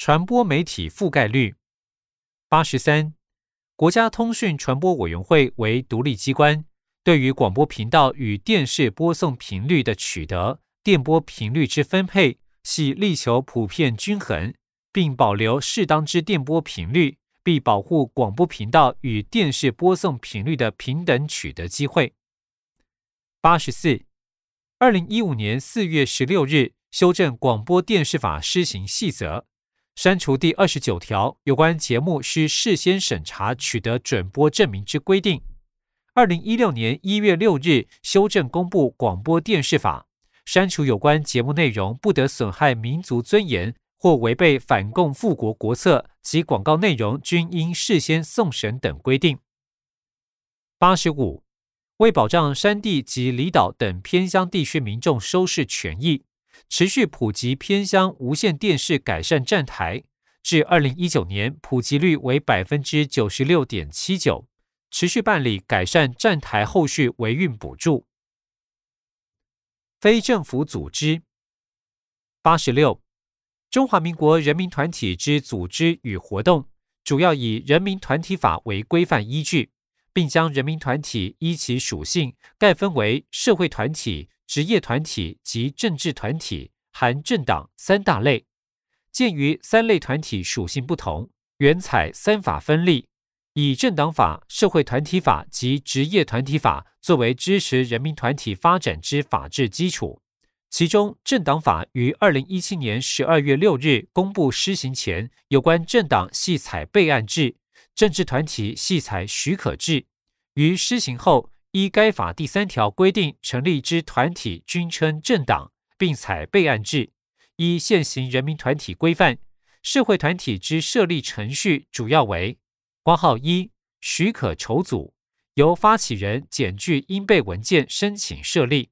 传播媒体覆盖率。八十三，国家通讯传播委员会为独立机关，对于广播频道与电视播送频率的取得、电波频率之分配，系力求普遍均衡，并保留适当之电波频率，并保护广播频道与电视播送频率的平等取得机会。八十四，二零一五年四月十六日修正广播电视法施行细则，删除第二十九条有关节目需事先审查取得准播证明之规定。二零一六年一月六日修正公布广播电视法，删除有关节目内容不得损害民族尊严或违背反共复国国策及广告内容均应事先送审等规定。八十五。为保障山地及离岛等偏乡地区民众收视权益，持续普及偏乡无线电视改善站台，至二零一九年普及率为百分之九十六点七九，持续办理改善站台后续维运补助。非政府组织八十六，中华民国人民团体之组织与活动，主要以人民团体法为规范依据。并将人民团体依其属性概分为社会团体、职业团体及政治团体（含政党）三大类。鉴于三类团体属性不同，原采三法分立，以政党法、社会团体法及职业团体法作为支持人民团体发展之法治基础。其中，政党法于二零一七年十二月六日公布施行前，有关政党系采备案制。政治团体系采许可制，于施行后，依该法第三条规定成立之团体均称政党，并采备案制。依现行人民团体规范，社会团体之设立程序主要为：挂号一，许可筹组，由发起人检具应备文件申请设立；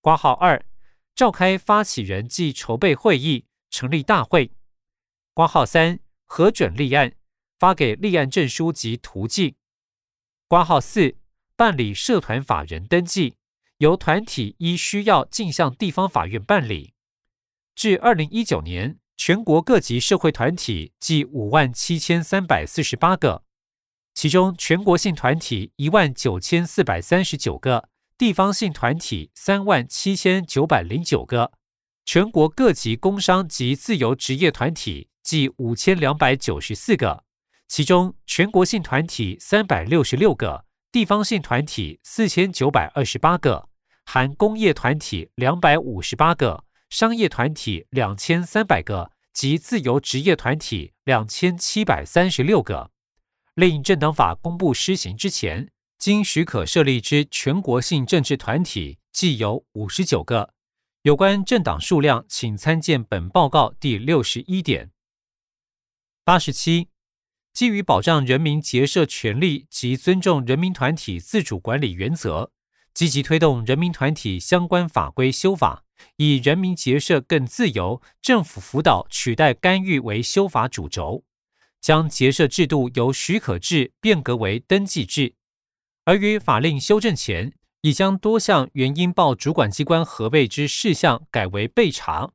挂号二，召开发起人暨筹备会议，成立大会；挂号三，核准立案。发给立案证书及图记，挂号四办理社团法人登记，由团体依需要径向地方法院办理。至二零一九年，全国各级社会团体计五万七千三百四十八个，其中全国性团体一万九千四百三十九个，地方性团体三万七千九百零九个，全国各级工商及自由职业团体计五千两百九十四个。其中，全国性团体三百六十六个，地方性团体四千九百二十八个，含工业团体两百五十八个，商业团体两千三百个及自由职业团体两千七百三十六个。另政党法公布施行之前，经许可设立之全国性政治团体计有五十九个。有关政党数量，请参见本报告第六十一点八十七。基于保障人民结社权利及尊重人民团体自主管理原则，积极推动人民团体相关法规修法，以人民结社更自由、政府辅导取代干预为修法主轴，将结社制度由许可制变革为登记制。而于法令修正前，已将多项原因报主管机关核备之事项改为备查，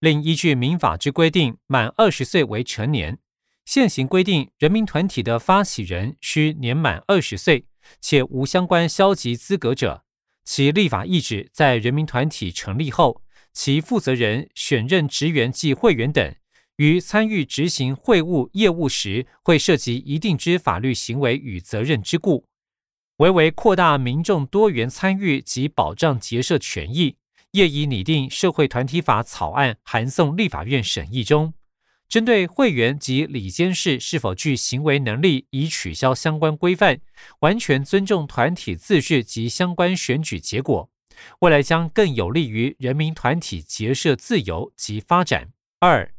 另依据民法之规定，满二十岁为成年。现行规定，人民团体的发起人需年满二十岁，且无相关消极资格者，其立法意志在人民团体成立后，其负责人、选任职员及会员等，于参与执行会务业务时，会涉及一定之法律行为与责任之故，唯为扩大民众多元参与及保障结社权益，业已拟定社会团体法草案，函送立法院审议中。针对会员及理监事是否具行为能力，已取消相关规范，完全尊重团体自治及相关选举结果。未来将更有利于人民团体结社自由及发展。二、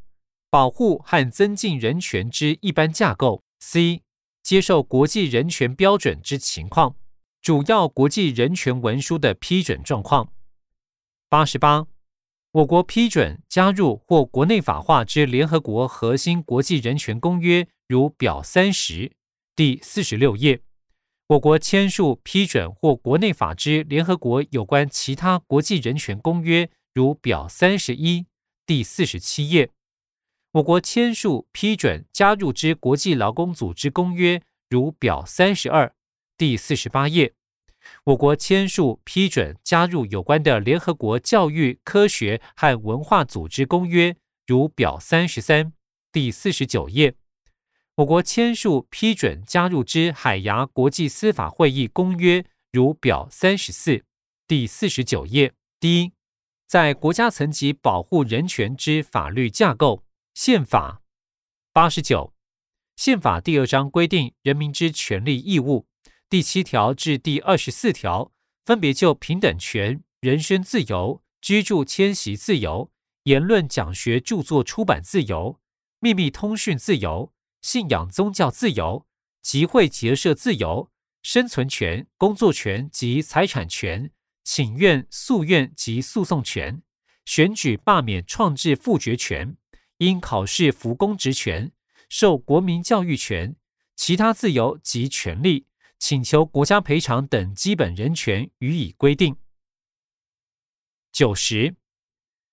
保护和增进人权之一般架构。C、接受国际人权标准之情况，主要国际人权文书的批准状况。八十八。我国批准加入或国内法化之联合国核心国际人权公约，如表三十第四十六页；我国签署批准或国内法之联合国有关其他国际人权公约，如表三十一第四十七页；我国签署、批准加入之国际劳工组织公约，如表三十二第四十八页。我国签署、批准加入有关的联合国教育、科学和文化组织公约，如表三十三第四十九页。我国签署、批准加入之海牙国际司法会议公约，如表三十四第四十九页。第一，在国家层级保护人权之法律架构。宪法八十九，宪法第二章规定人民之权利义务。第七条至第二十四条分别就平等权、人身自由、居住迁徙自由、言论讲学著作出版自由、秘密通讯自由、信仰宗教自由、集会结社自由、生存权、工作权及财产权、请愿、诉愿及诉讼权、选举、罢免、创制、复决权。因考试服公职权、受国民教育权、其他自由及权利、请求国家赔偿等基本人权予以规定。九十，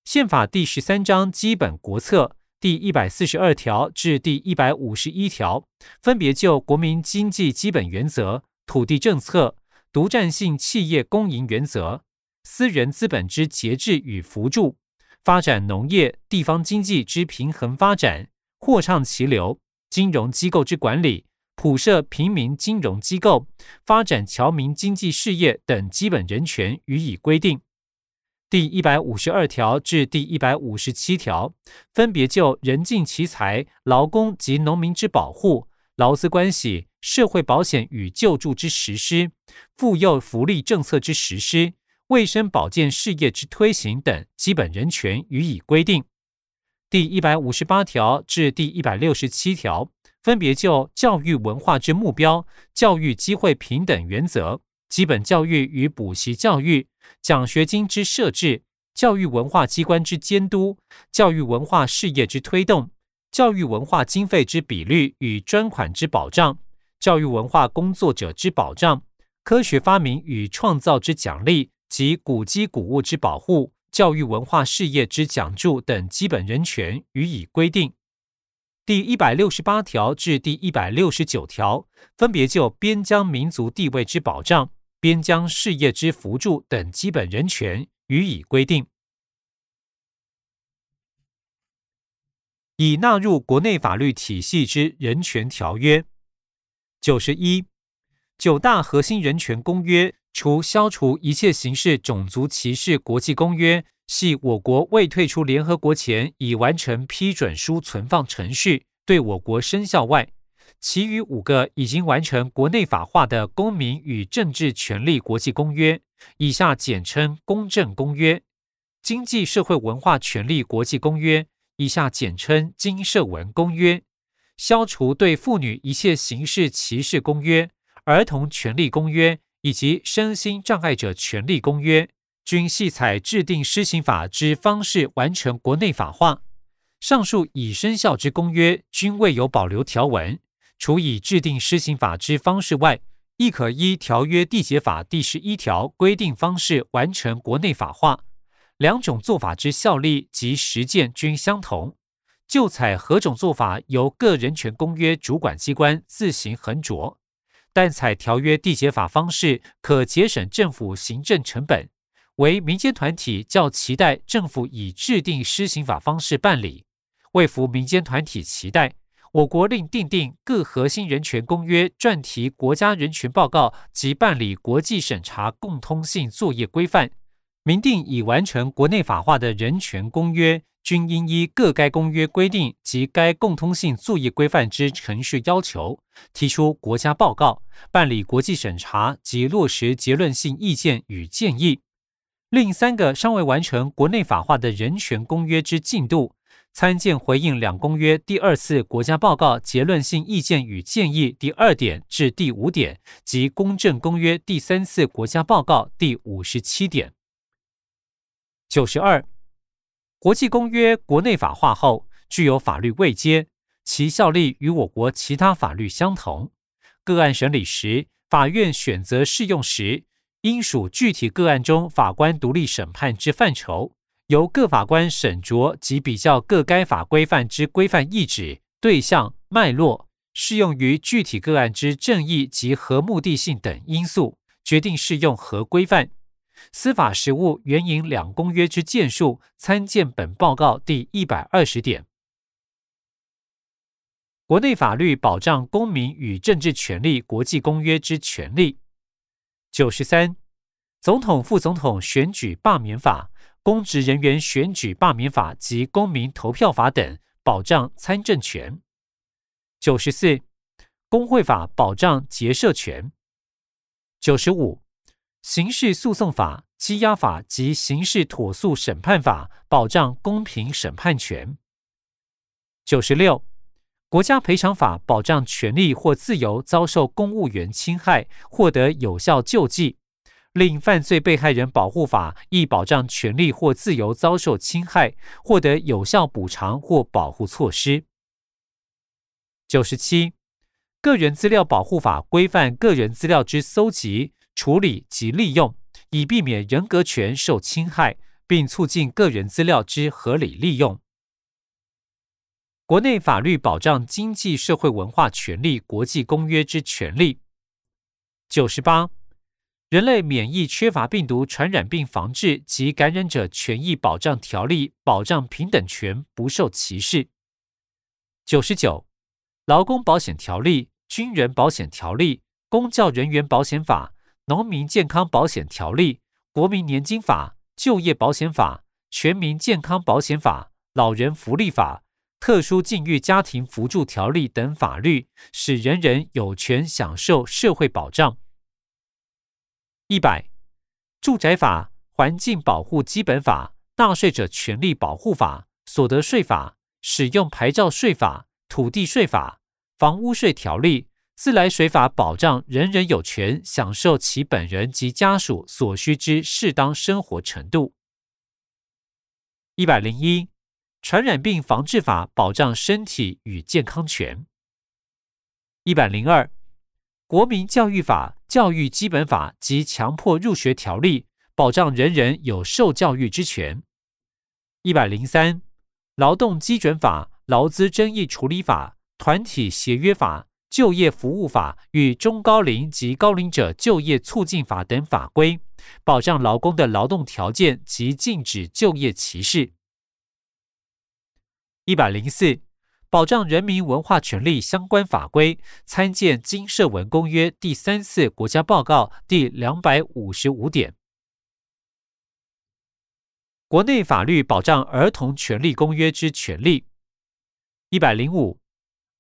宪法第十三章基本国策第一百四十二条至第一百五十一条，分别就国民经济基本原则、土地政策、独占性企业公营原则、私人资本之节制与扶助。发展农业、地方经济之平衡发展，货畅其流；金融机构之管理，普设平民金融机构，发展侨民经济事业等基本人权予以规定。第一百五十二条至第一百五十七条，分别就人尽其才、劳工及农民之保护、劳资关系、社会保险与救助之实施、妇幼福利政策之实施。卫生保健事业之推行等基本人权予以规定。第一百五十八条至第一百六十七条，分别就教育文化之目标、教育机会平等原则、基本教育与补习教育、奖学金之设置、教育文化机关之监督、教育文化事业之推动、教育文化经费之比率与专款之保障、教育文化工作者之保障、科学发明与创造之奖励。及古迹古物之保护、教育文化事业之奖助等基本人权予以规定。第一百六十八条至第一百六十九条分别就边疆民族地位之保障、边疆事业之扶助等基本人权予以规定。已纳入国内法律体系之人权条约九十一九大核心人权公约。除消除一切形式种族歧视国际公约系我国未退出联合国前已完成批准书存放程序，对我国生效外，其余五个已经完成国内法化的公民与政治权利国际公约（以下简称公正公约）、经济社会文化权利国际公约（以下简称经社文公约）、消除对妇女一切形式歧视公约、儿童权利公约。以及身心障碍者权利公约，均系采制定施行法之方式完成国内法化。上述已生效之公约，均未有保留条文。除以制定施行法之方式外，亦可依条约缔结法第十一条规定方式完成国内法化。两种做法之效力及实践均相同。就采何种做法，由个人权公约主管机关自行衡酌。但采条约缔结法方式，可节省政府行政成本，为民间团体较期待政府以制定施行法方式办理。为服民间团体期待，我国另订定各核心人权公约专题国家人权报告及办理国际审查共通性作业规范，明定已完成国内法化的人权公约。均应依各该公约规定及该共通性作业规范之程序要求，提出国家报告，办理国际审查及落实结论性意见与建议。另三个尚未完成国内法化的人权公约之进度，参见回应两公约第二次国家报告结论性意见与建议第二点至第五点及公正公约第三次国家报告第五十七点。九十二。国际公约国内法化后，具有法律位阶，其效力与我国其他法律相同。个案审理时，法院选择适用时，应属具体个案中法官独立审判之范畴，由各法官审酌及比较各该法规范之规范意旨、对象、脉络，适用于具体个案之正义及合目的性等因素，决定适用何规范。司法实务援引两公约之建树，参见本报告第一百二十点。国内法律保障公民与政治权利国际公约之权利。九十三，总统、副总统选举罢免法、公职人员选举罢免法及公民投票法等保障参政权。九十四，工会法保障结社权。九十五，刑事诉讼法、羁押法及刑事妥诉审判法保障公平审判权。九十六。国家赔偿法保障权利或自由遭受公务员侵害，获得有效救济；另犯罪被害人保护法亦保障权利或自由遭受侵害，获得有效补偿或保护措施。九十七，个人资料保护法规范个人资料之搜集、处理及利用，以避免人格权受侵害，并促进个人资料之合理利用。国内法律保障经济社会文化权利国际公约之权利。九十八，人类免疫缺乏病毒传染病防治及感染者权益保障条例保障平等权不受歧视。九十九，劳工保险条例、军人保险条例、公教人员保险法、农民健康保险条例、国民年金法、就业保险法、全民健康保险法、老人福利法。特殊境遇家庭扶助条例等法律，使人人有权享受社会保障。一百，住宅法、环境保护基本法、纳税者权利保护法、所得税法、使用牌照税法、土地税法、房屋税条例、自来水法，保障人人有权享受其本人及家属所需之适当生活程度。一百零一。传染病防治法保障身体与健康权。一百零二，国民教育法、教育基本法及强迫入学条例保障人人有受教育之权。一百零三，劳动基准法、劳资争议处理法、团体协约法、就业服务法与中高龄及高龄者就业促进法等法规，保障劳工的劳动条件及禁止就业歧视。一百零四，保障人民文化权利相关法规，参见《金社文公约》第三次国家报告第两百五十五点。国内法律保障儿童权利公约之权利。一百零五，《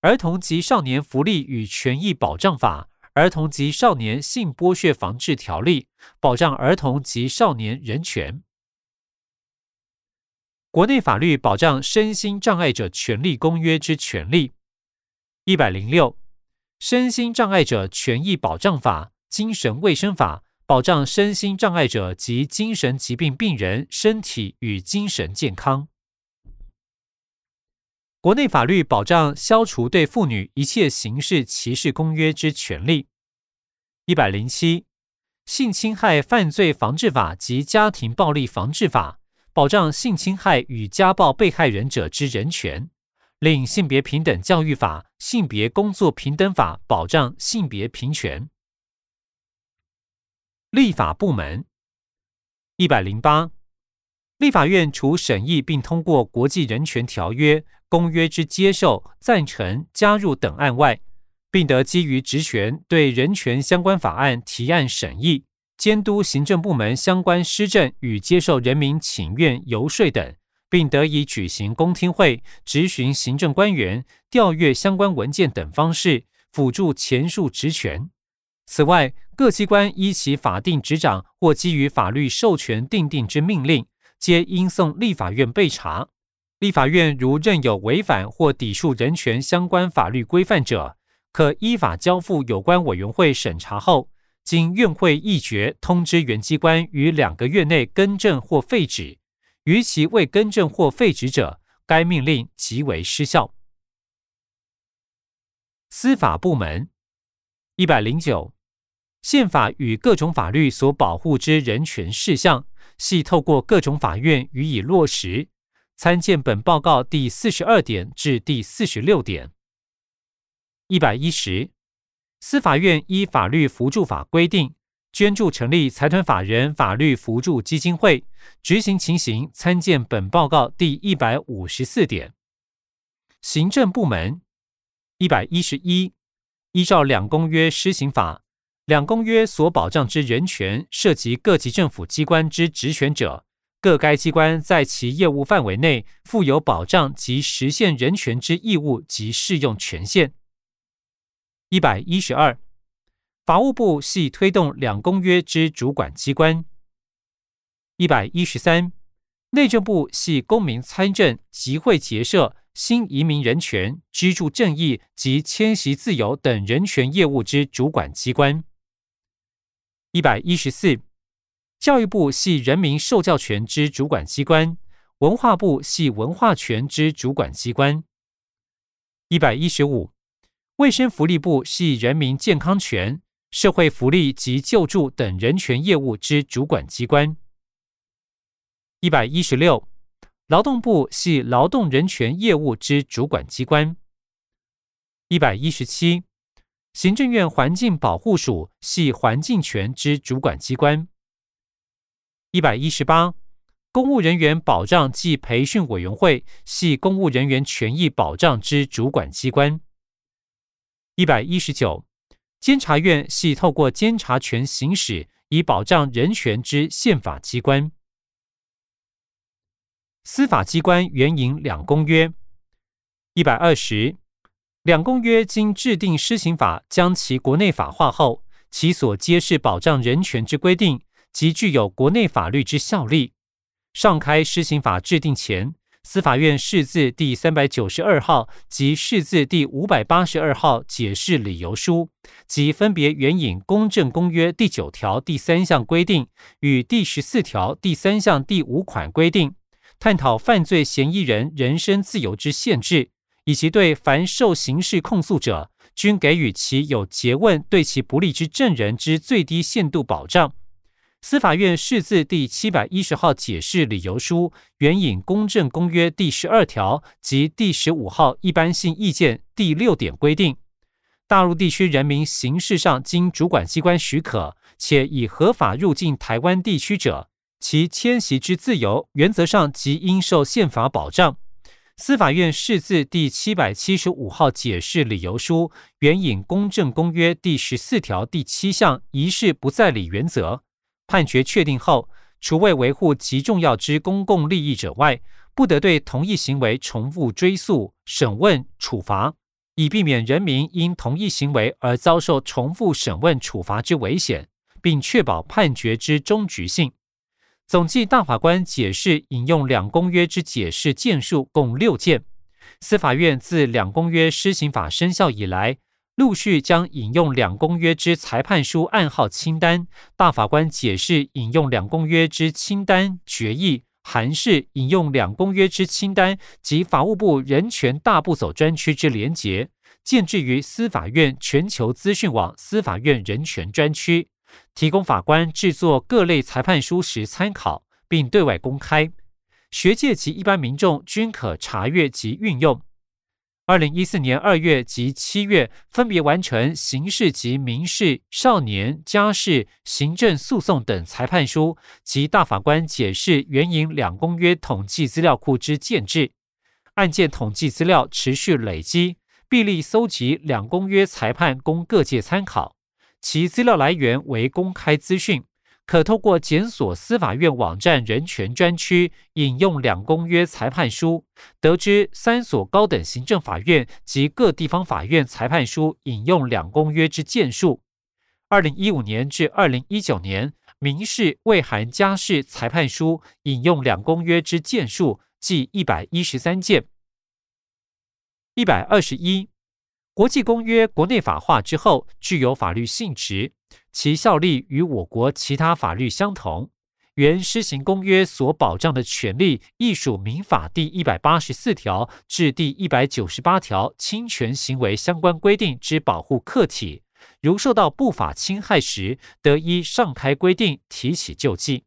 儿童及少年福利与权益保障法》《儿童及少年性剥削防治条例》，保障儿童及少年人权。国内法律保障身心障碍者权利公约之权利。一百零六，身心障碍者权益保障法、精神卫生法保障身心障碍者及精神疾病病人身体与精神健康。国内法律保障消除对妇女一切形式歧视公约之权利。一百零七，性侵害犯罪防治法及家庭暴力防治法。保障性侵害与家暴被害人者之人权，令性别平等教育法、性别工作平等法保障性别平权。立法部门一百零八，立法院除审议并通过国际人权条约、公约之接受、赞成、加入等案外，并得基于职权对人权相关法案提案审议。监督行政部门相关施政与接受人民请愿游说等，并得以举行公听会、质询行政官员、调阅相关文件等方式辅助前述职权。此外，各机关依其法定执掌或基于法律授权订定之命令，皆应送立法院备查。立法院如认有违反或抵触人权相关法律规范者，可依法交付有关委员会审查后。经院会议决，通知原机关于两个月内更正或废止，逾期未更正或废止者，该命令即为失效。司法部门一百零九，宪法与各种法律所保护之人权事项，系透过各种法院予以落实。参见本报告第四十二点至第四十六点。一百一十，司法院依法律扶助法规定，捐助成立财团法人法律扶助基金会，执行情形参见本报告第一百五十四点。行政部门一百一十一，依照两公约施行法，两公约所保障之人权，涉及各级政府机关之职权者。各该机关在其业务范围内负有保障及实现人权之义务及适用权限。一百一十二，法务部系推动两公约之主管机关。一百一十三，内政部系公民参政、集会结社、新移民人权、居住正义及迁徙自由等人权业务之主管机关。一百一十四。教育部系人民受教权之主管机关，文化部系文化权之主管机关。一百一十五，卫生福利部系人民健康权、社会福利及救助等人权业务之主管机关。一百一十六，劳动部系劳动人权业务之主管机关。一百一十七，行政院环境保护署系环境权之主管机关。一百一十八，公务人员保障暨培训委员会系公务人员权益保障之主管机关。一百一十九，监察院系透过监察权行使以保障人权之宪法机关。司法机关援引两公约。一百二十，两公约经制定施行法将其国内法化后，其所揭示保障人权之规定。即具有国内法律之效力。上开施行法制定前，司法院释字第三百九十二号及释字第五百八十二号解释理由书，即分别援引《公正公约》第九条第三项规定与第十四条第三项第五款规定，探讨犯罪嫌疑人人身自由之限制，以及对凡受刑事控诉者，均给予其有诘问对其不利之证人之最低限度保障。司法院释字第七百一十号解释理由书，援引《公正公约》第十二条及第十五号一般性意见第六点规定，大陆地区人民刑事上经主管机关许可，且已合法入境台湾地区者，其迁徙之自由原则上即应受宪法保障。司法院释字第七百七十五号解释理由书，援引《公正公约》第十四条第七项一事不再理原则。判决确定后，除为维护极重要之公共利益者外，不得对同一行为重复追诉、审问、处罚，以避免人民因同一行为而遭受重复审问、处罚之危险，并确保判决之终局性。总计大法官解释引用两公约之解释件数共六件。司法院自两公约施行法生效以来。陆续将引用两公约之裁判书案号清单，大法官解释引用两公约之清单决议函释引用两公约之清单及法务部人权大步走专区之连结，建置于司法院全球资讯网司法院人权专区，提供法官制作各类裁判书时参考，并对外公开，学界及一般民众均可查阅及运用。二零一四年二月及七月，分别完成刑事及民事、少年、家事、行政诉讼等裁判书及大法官解释援引两公约统计资料库之建制，案件统计资料持续累积，必力搜集两公约裁判供各界参考，其资料来源为公开资讯。可透过检索司法院网站人权专区引用两公约裁判书，得知三所高等行政法院及各地方法院裁判书引用两公约之件数。二零一五年至二零一九年，民事未含家事裁判书引用两公约之件数计一百一十三件。一百二十一，国际公约国内法化之后，具有法律性质。其效力与我国其他法律相同。原施行公约所保障的权利，亦属民法第一百八十四条至第一百九十八条侵权行为相关规定之保护客体。如受到不法侵害时，得依上开规定提起救济。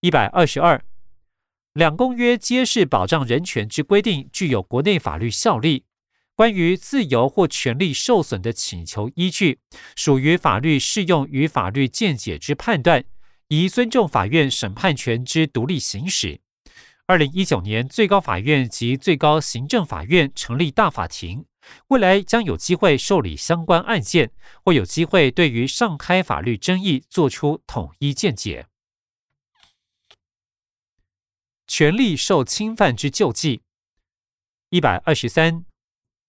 一百二十二，两公约皆是保障人权之规定，具有国内法律效力。关于自由或权利受损的请求依据，属于法律适用与法律见解之判断，宜尊重法院审判权之独立行使。二零一九年，最高法院及最高行政法院成立大法庭，未来将有机会受理相关案件，或有机会对于上开法律争议作出统一见解。权利受侵犯之救济，一百二十三。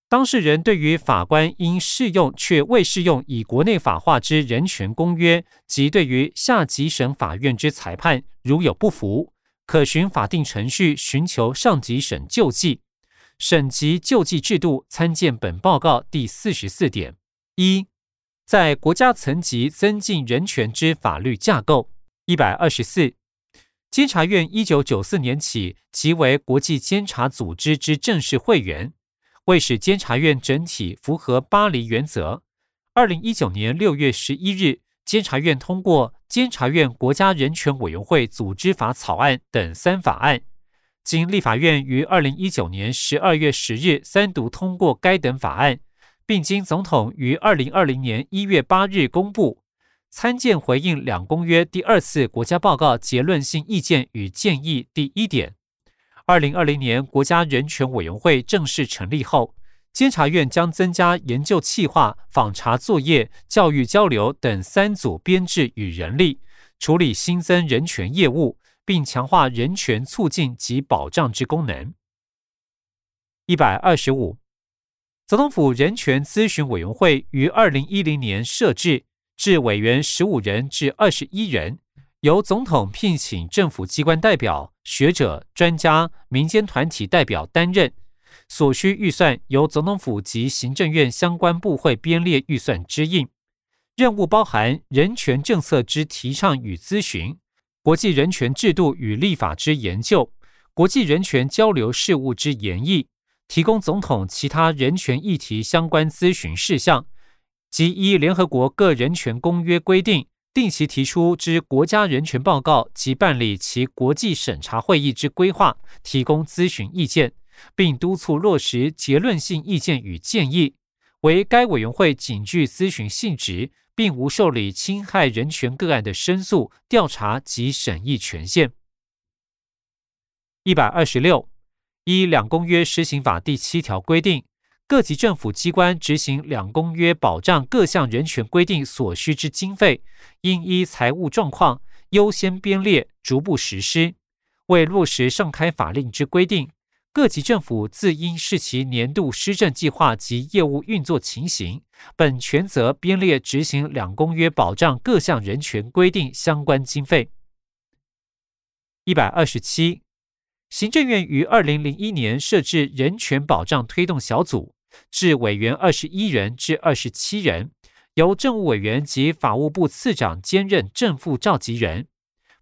当事人对于法官应适用却未适用以国内法化之人权公约，及对于下级省法院之裁判，如有不服，可循法定程序寻求上级省救济。省级救济制度参见本报告第四十四点一，在国家层级增进人权之法律架构。一百二十四，监察院一九九四年起即为国际监察组织之正式会员。为使监察院整体符合巴黎原则，二零一九年六月十一日，监察院通过《监察院国家人权委员会组织法》草案等三法案。经立法院于二零一九年十二月十日三读通过该等法案，并经总统于二零二零年一月八日公布。参见回应两公约第二次国家报告结论性意见与建议第一点。二零二零年，国家人权委员会正式成立后，监察院将增加研究、企划、访查作业、教育交流等三组编制与人力，处理新增人权业务，并强化人权促进及保障之功能。一百二十五，总统府人权咨询委员会于二零一零年设置，至委员十五人至二十一人。由总统聘请政府机关代表、学者、专家、民间团体代表担任，所需预算由总统府及行政院相关部会编列预算支应。任务包含人权政策之提倡与咨询、国际人权制度与立法之研究、国际人权交流事务之研议，提供总统其他人权议题相关咨询事项，及依联合国各人权公约规定。定期提出之国家人权报告及办理其国际审查会议之规划，提供咨询意见，并督促落实结论性意见与建议。为该委员会仅具咨询性质，并无受理侵害人权个案的申诉、调查及审议权限。一百二十六，依两公约施行法第七条规定。各级政府机关执行两公约保障各项人权规定所需之经费，应依财务状况优先编列，逐步实施。为落实上开法令之规定，各级政府自应视其年度施政计划及业务运作情形，本权责编列执行两公约保障各项人权规定相关经费。一百二十七，行政院于二零零一年设置人权保障推动小组。至委员二十一人至二十七人，由政务委员及法务部次长兼任正副召集人，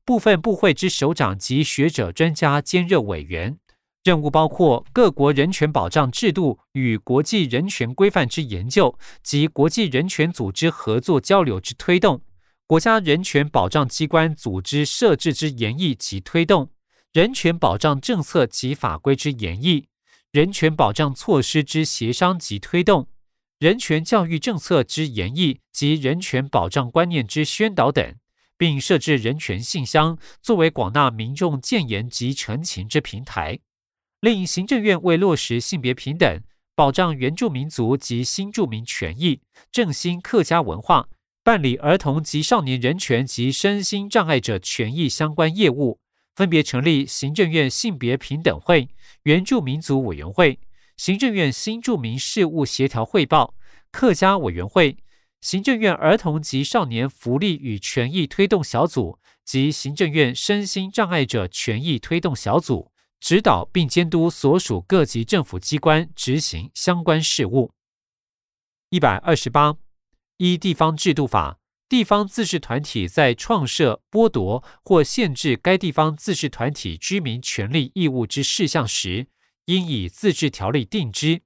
部分部会之首长及学者专家兼任委员。任务包括各国人权保障制度与国际人权规范之研究及国际人权组织合作交流之推动，国家人权保障机关组织设置之研议及推动，人权保障政策及法规之研议。人权保障措施之协商及推动，人权教育政策之研议及人权保障观念之宣导等，并设置人权信箱，作为广纳民众建言及陈情之平台。另行政院为落实性别平等，保障原住民族及新住民权益，振兴客家文化，办理儿童及少年人权及身心障碍者权益相关业务。分别成立行政院性别平等会、原住民族委员会、行政院新住民事务协调汇报、客家委员会、行政院儿童及少年福利与权益推动小组及行政院身心障碍者权益推动小组，指导并监督所属各级政府机关执行相关事务。一百二十八，依地方制度法。地方自治团体在创设、剥夺或限制该地方自治团体居民权利义务之事项时，应以自治条例定之。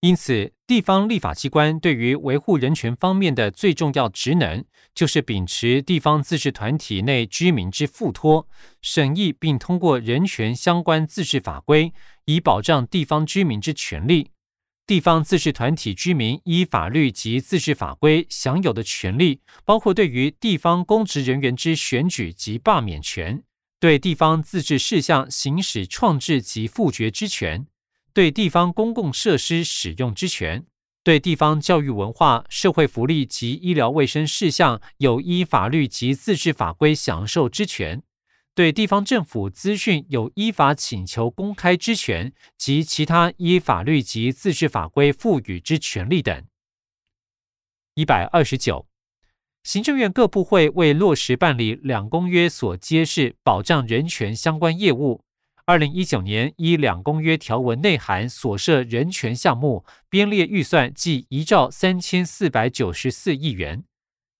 因此，地方立法机关对于维护人权方面的最重要职能，就是秉持地方自治团体内居民之附托，审议并通过人权相关自治法规，以保障地方居民之权利。地方自治团体居民依法律及自治法规享有的权利，包括对于地方公职人员之选举及罢免权，对地方自治事项行使创制及复决之权。对地方公共设施使用之权，对地方教育、文化、社会福利及医疗卫生事项有依法律及自治法规享受之权，对地方政府资讯有依法请求公开之权及其他依法律及自治法规赋予之权利等。一百二十九，行政院各部会为落实办理两公约所揭示保障人权相关业务。二零一九年依两公约条文内涵所设人权项目编列预算计一兆三千四百九十四亿元，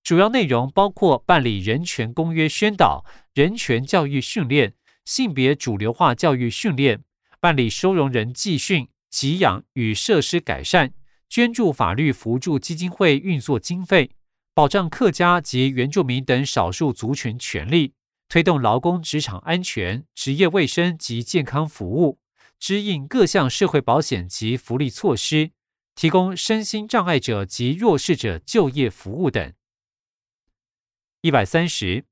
主要内容包括办理人权公约宣导、人权教育训练、性别主流化教育训练、办理收容人寄训、给养与设施改善、捐助法律扶助基金会运作经费、保障客家及原住民等少数族群权利。推动劳工职场安全、职业卫生及健康服务，指引各项社会保险及福利措施，提供身心障碍者及弱势者就业服务等。一百三十，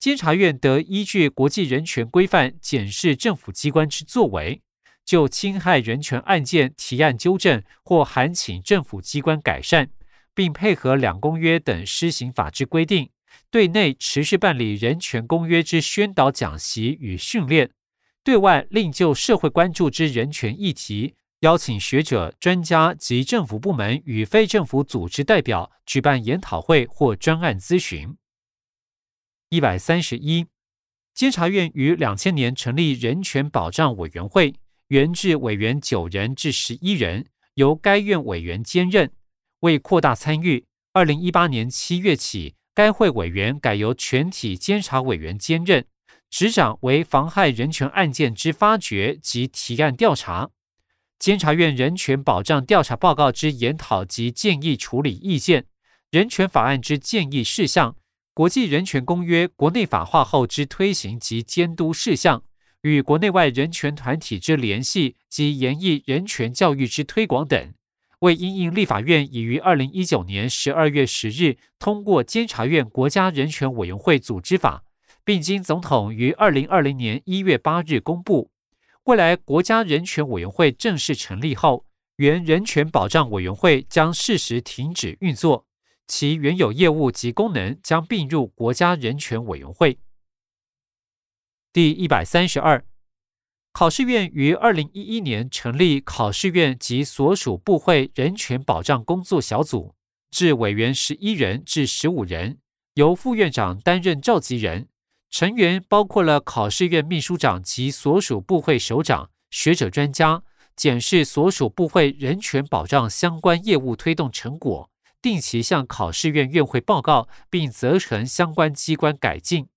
监察院得依据国际人权规范检视政府机关之作为，就侵害人权案件提案纠正或函请政府机关改善，并配合两公约等施行法之规定。对内持续办理人权公约之宣导讲习与训练，对外另就社会关注之人权议题，邀请学者、专家及政府部门与非政府组织代表举办研讨会或专案咨询。一百三十一，监察院于两千年成立人权保障委员会，原制委员九人至十一人，由该院委员兼任。为扩大参与，二零一八年七月起。该会委员改由全体监察委员兼任，执掌为妨害人权案件之发掘及提案调查、监察院人权保障调查报告之研讨及建议处理意见、人权法案之建议事项、国际人权公约国内法化后之推行及监督事项、与国内外人权团体之联系及研议人权教育之推广等。为因应立法院已于二零一九年十二月十日通过监察院国家人权委员会组织法，并经总统于二零二零年一月八日公布，未来国家人权委员会正式成立后，原人权保障委员会将适时停止运作，其原有业务及功能将并入国家人权委员会。第一百三十二。考试院于二零一一年成立考试院及所属部会人权保障工作小组，至委员十一人至十五人，由副院长担任召集人，成员包括了考试院秘书长及所属部会首长、学者专家，检视所属部会人权保障相关业务推动成果，定期向考试院院会报告，并责成相关机关改进。